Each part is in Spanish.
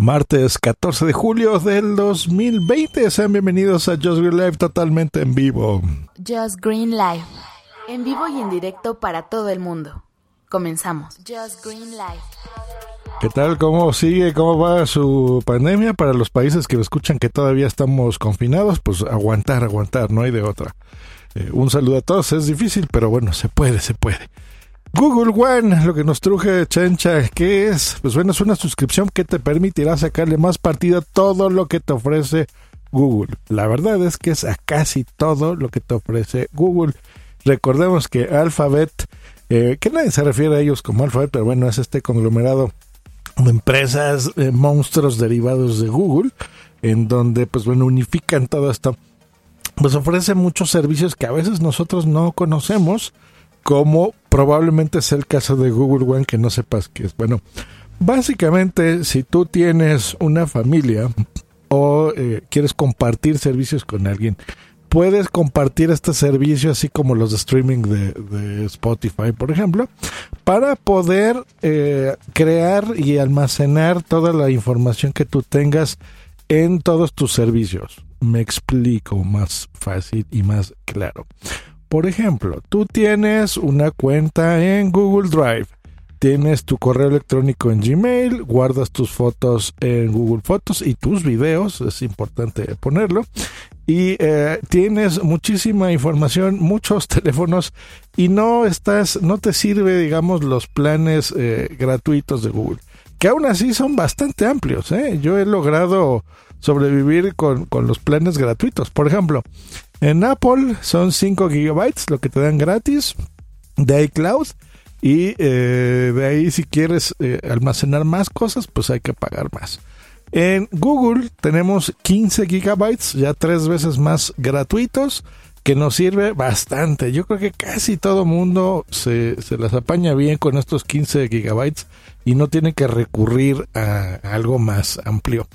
Martes 14 de julio del 2020. Sean bienvenidos a Just Green Live totalmente en vivo. Just Green Live. En vivo y en directo para todo el mundo. Comenzamos. Just Green Live. ¿Qué tal? ¿Cómo sigue? ¿Cómo va su pandemia? Para los países que me escuchan que todavía estamos confinados, pues aguantar, aguantar, no hay de otra. Eh, un saludo a todos, es difícil, pero bueno, se puede, se puede. Google One, lo que nos truje Chencha, ¿qué es? Pues bueno, es una suscripción que te permitirá sacarle más partido a todo lo que te ofrece Google. La verdad es que es a casi todo lo que te ofrece Google. Recordemos que Alphabet, eh, que nadie se refiere a ellos como Alphabet, pero bueno, es este conglomerado de empresas, eh, monstruos derivados de Google, en donde pues bueno, unifican todo esto. Pues ofrece muchos servicios que a veces nosotros no conocemos como probablemente es el caso de Google One que no sepas qué es. Bueno, básicamente si tú tienes una familia o eh, quieres compartir servicios con alguien, puedes compartir este servicio así como los de streaming de, Spotify, por ejemplo, para poder eh, crear y almacenar toda la información que tú tengas en todos tus servicios. Me explico más fácil y más claro. Por ejemplo, tú tienes una cuenta en Google Drive, tienes tu correo electrónico en Gmail, guardas tus fotos en Google Fotos y tus videos, es importante ponerlo, y eh, tienes muchísima información, muchos teléfonos y no estás, no te sirve, digamos, los planes eh, gratuitos de Google, que aún así son bastante amplios. ¿eh? Yo he logrado sobrevivir con, con los planes gratuitos. Por ejemplo, en Apple son 5 gigabytes lo que te dan gratis de iCloud. Y eh, de ahí si quieres eh, almacenar más cosas, pues hay que pagar más. En Google tenemos 15 gigabytes, ya tres veces más gratuitos, que nos sirve bastante. Yo creo que casi todo mundo se, se las apaña bien con estos 15 gigabytes y no tiene que recurrir a, algo más amplio.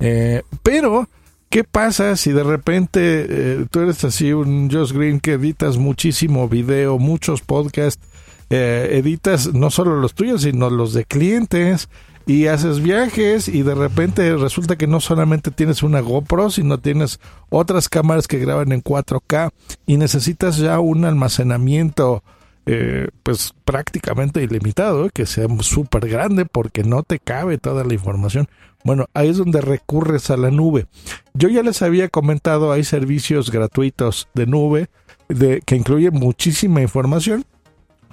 Eh, pero ¿Qué pasa si de repente eh, tú eres así un Josh Green que editas muchísimo video, muchos podcasts, eh, editas no solo los tuyos, sino los de clientes y haces viajes y de repente resulta que no solamente tienes una GoPro, sino tienes otras cámaras que graban en 4K y necesitas ya un almacenamiento eh, pues prácticamente ilimitado, que sea súper grande porque no te cabe toda la información. Bueno, ahí es donde recurres a la nube. Yo ya les había comentado, hay servicios gratuitos de nube de, que incluyen muchísima información.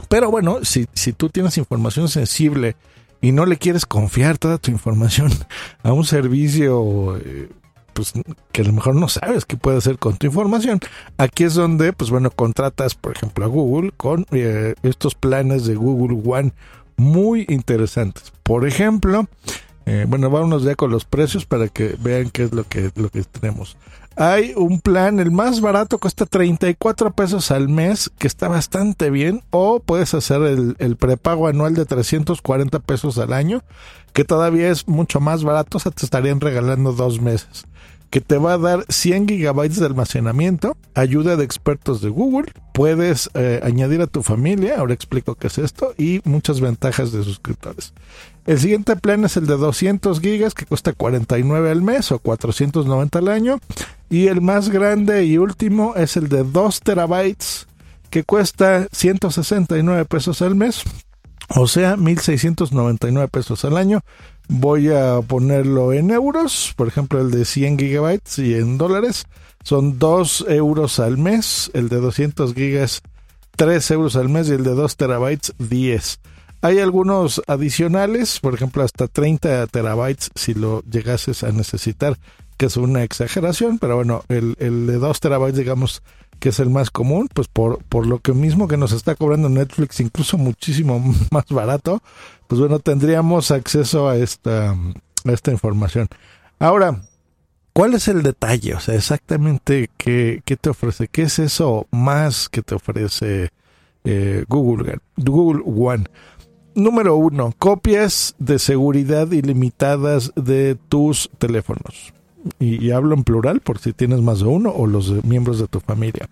Pero bueno, si, si tú tienes información sensible y no le quieres confiar toda tu información a un servicio eh, pues que a lo mejor no sabes qué puede hacer con tu información. Aquí es donde, pues bueno, contratas, por ejemplo, a Google con eh, estos planes de Google One muy interesantes. Por ejemplo, eh, bueno, vámonos ya con los precios para que vean qué es lo que, lo que tenemos. Hay un plan, el más barato cuesta 34 pesos al mes, que está bastante bien, o puedes hacer el, el prepago anual de 340 pesos al año, que todavía es mucho más barato, o sea, te estarían regalando dos meses que te va a dar 100 gigabytes de almacenamiento, ayuda de expertos de Google, puedes eh, añadir a tu familia, ahora explico qué es esto, y muchas ventajas de suscriptores. El siguiente plan es el de 200 gigas que cuesta 49 al mes o 490 al año. Y el más grande y último es el de 2 terabytes que cuesta 169 pesos al mes. O sea, 1.699 pesos al año. Voy a ponerlo en euros. Por ejemplo, el de 100 gigabytes y en dólares son 2 euros al mes. El de 200 gigas 3 euros al mes y el de 2 terabytes 10. Hay algunos adicionales, por ejemplo, hasta 30 terabytes si lo llegases a necesitar, que es una exageración, pero bueno, el, el de 2 terabytes, digamos, que es el más común, pues por, por lo que mismo que nos está cobrando Netflix, incluso muchísimo más barato, pues bueno, tendríamos acceso a esta, esta información. Ahora, ¿cuál es el detalle? O sea, exactamente qué, qué te ofrece, qué es eso más que te ofrece eh, Google, Google One. Número uno, copias de seguridad ilimitadas de tus teléfonos. Y, hablo en plural por si tienes más de uno o los miembros de tu familia.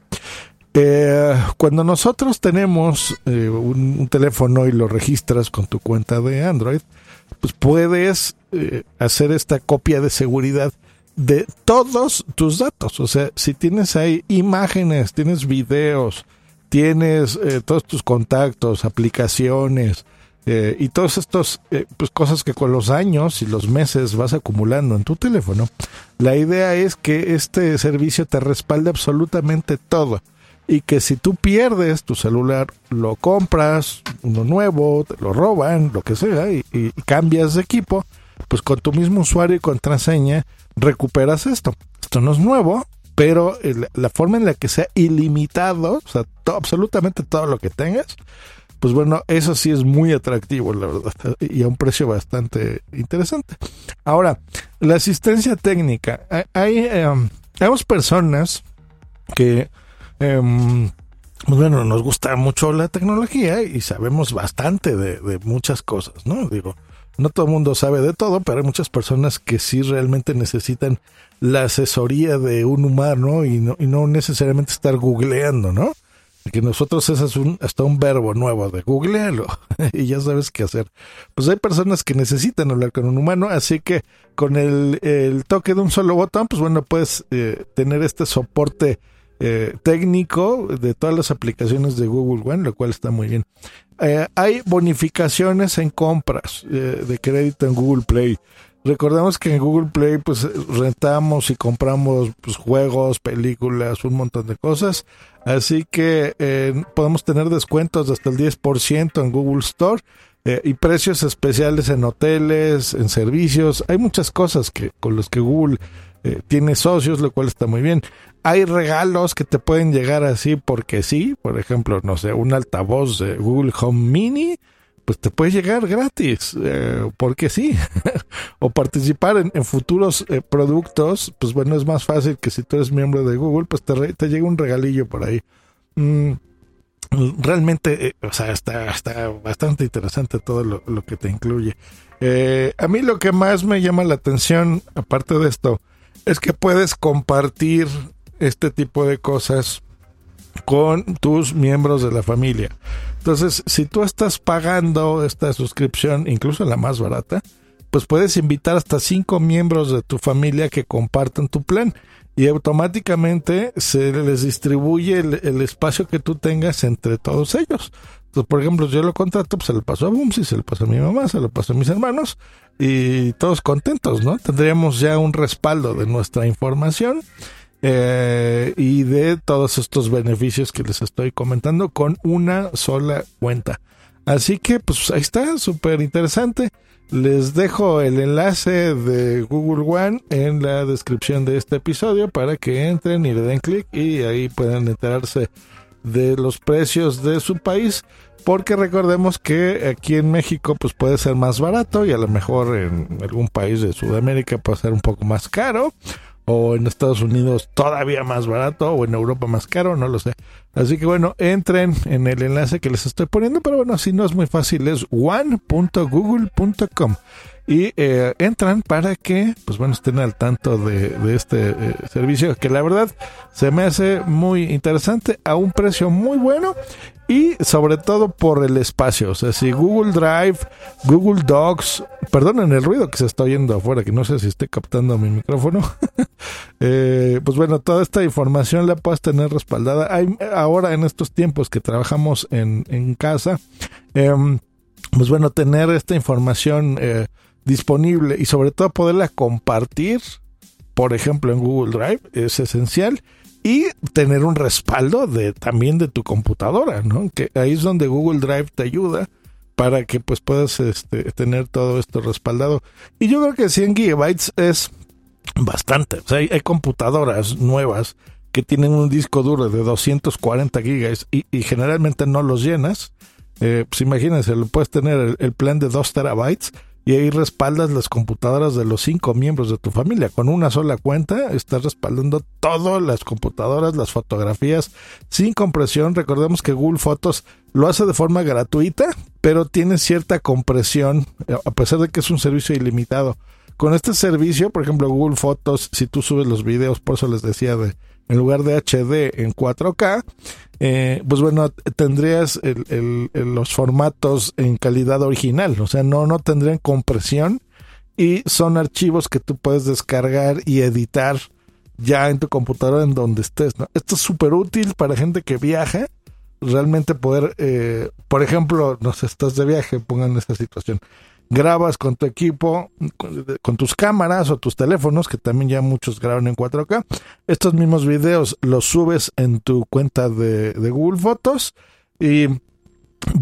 Eh, cuando nosotros tenemos eh, un, teléfono y lo registras con tu cuenta de Android, pues puedes eh, hacer esta copia de seguridad de todos tus datos. O sea, si tienes ahí imágenes, tienes videos, tienes eh, todos tus contactos, aplicaciones eh, y todas estas pues cosas que con los años y los meses vas acumulando en tu teléfono, la idea es que este servicio te respalde absolutamente todo y que si tú pierdes tu celular, lo compras, uno nuevo, te lo roban, lo que sea, y, cambias de equipo, pues con tu mismo usuario y contraseña recuperas esto. Esto no es nuevo, pero la forma en la que sea ilimitado, o sea, absolutamente todo lo que tengas, pues bueno, eso sí es muy atractivo, la verdad, y a un precio bastante interesante. Ahora, la asistencia técnica. Hay, eh, personas que eh, bueno, nos gusta mucho la tecnología y sabemos bastante de, muchas cosas, ¿no? Digo, no todo el mundo sabe de todo, pero hay muchas personas que sí realmente necesitan la asesoría de un humano y no, y no necesariamente estar googleando, ¿no? Que nosotros ese es un, hasta un verbo nuevo de googlearlo y ya sabes qué hacer. Pues hay personas que necesitan hablar con un humano, así que con el, el toque de un solo botón, pues bueno, puedes eh, tener este soporte eh, técnico de todas las aplicaciones de Google One, lo cual está muy bien. Eh, hay bonificaciones en compras eh, de crédito en Google Play. Recordemos que en Google Play pues rentamos y compramos pues, juegos, películas, un montón de cosas. Así que podemos tener descuentos de hasta el 10% en Google Store y precios especiales en hoteles, en servicios. Hay muchas cosas que con los que Google tiene socios, lo cual está muy bien hay regalos que te pueden llegar así porque sí, por ejemplo, no sé, un altavoz de Google Home Mini, pues te puede llegar gratis, eh, porque sí, o participar en, futuros eh, productos, pues bueno, es más fácil que si tú eres miembro de Google, pues te, te llega un regalillo por ahí. Mm, realmente, eh, o sea, está, está bastante interesante todo lo, lo que te incluye. a mí lo que más me llama la atención, aparte de esto, es que puedes compartir este tipo de cosas con tus miembros de la familia. Entonces, si tú estás pagando esta suscripción, incluso la más barata, pues puedes invitar hasta cinco miembros de tu familia que compartan tu plan y automáticamente se les distribuye el, espacio que tú tengas entre todos ellos. Entonces, por ejemplo, yo lo contrato, pues se lo paso a Bumsy, se lo paso a mi mamá, se lo paso a mis hermanos y todos contentos, ¿no? Tendríamos ya un respaldo de nuestra información eh, y de todos estos beneficios que les estoy comentando con una sola cuenta. Así que pues ahí está, súper interesante. Les dejo el enlace de Google One en la descripción de este episodio para que entren y le den clic y ahí puedan enterarse de los precios de su país porque recordemos que aquí en México pues puede ser más barato y a lo mejor en algún país de Sudamérica puede ser un poco más caro o en Estados Unidos todavía más barato o en Europa más caro, no lo sé. Así que bueno, entren en el enlace que les estoy poniendo, pero bueno, si no es muy fácil, es one.google.com y eh, entran para que, pues bueno, estén al tanto de, este eh, servicio que la verdad se me hace muy interesante a un precio muy bueno y sobre todo por el espacio. O sea, si Google Drive, Google Docs, perdonen el ruido que se está oyendo afuera, que no sé si estoy captando mi micrófono. eh, pues bueno, toda esta información la puedes tener respaldada. Hay, ahora en estos tiempos que trabajamos en, en casa, eh, pues bueno, tener esta información eh, disponible y sobre todo poderla compartir, por ejemplo en Google Drive, es esencial y tener un respaldo de también de tu computadora, ¿no? Que ahí es donde Google Drive te ayuda para que pues puedas este, tener todo esto respaldado. Y yo creo que 100 gigabytes es bastante. O sea, hay, computadoras nuevas que tienen un disco duro de 240 gigas y, generalmente no los llenas. Eh, pues imagínense, lo puedes tener el, el plan de 2 terabytes y ahí respaldas las computadoras de los cinco miembros de tu familia. Con una sola cuenta estás respaldando todas las computadoras, las fotografías sin compresión. Recordemos que Google Fotos lo hace de forma gratuita, pero tiene cierta compresión, a pesar de que es un servicio ilimitado. Con este servicio, por ejemplo, Google Fotos, si tú subes los videos, por eso les decía de en lugar de HD en 4K, eh, pues bueno, tendrías los formatos en calidad original, o sea, no, no tendrían compresión y son archivos que tú puedes descargar y editar ya en tu computadora en donde estés. Esto es súper útil para gente que viaja, realmente poder, eh, por ejemplo, no sé, estás de viaje, pongan esta situación, grabas con tu equipo, con, tus cámaras o tus teléfonos, que también ya muchos graban en 4K, estos mismos videos los subes en tu cuenta de, Google Fotos y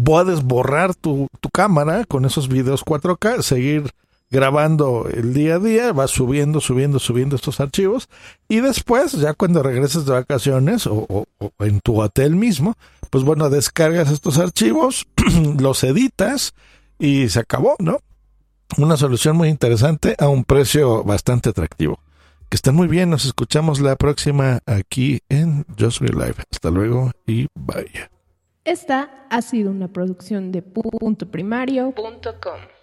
puedes borrar tu, tu cámara con esos videos 4K, seguir grabando el día a día, vas subiendo, subiendo, subiendo estos archivos y después, ya cuando regreses de vacaciones o, en tu hotel mismo, pues bueno, descargas estos archivos, los editas y se acabó, ¿no? Una solución muy interesante a un precio bastante atractivo. Que estén muy bien, nos escuchamos la próxima aquí en Just Real Life. Hasta luego y bye. Esta ha sido una producción de puntoprimario.com.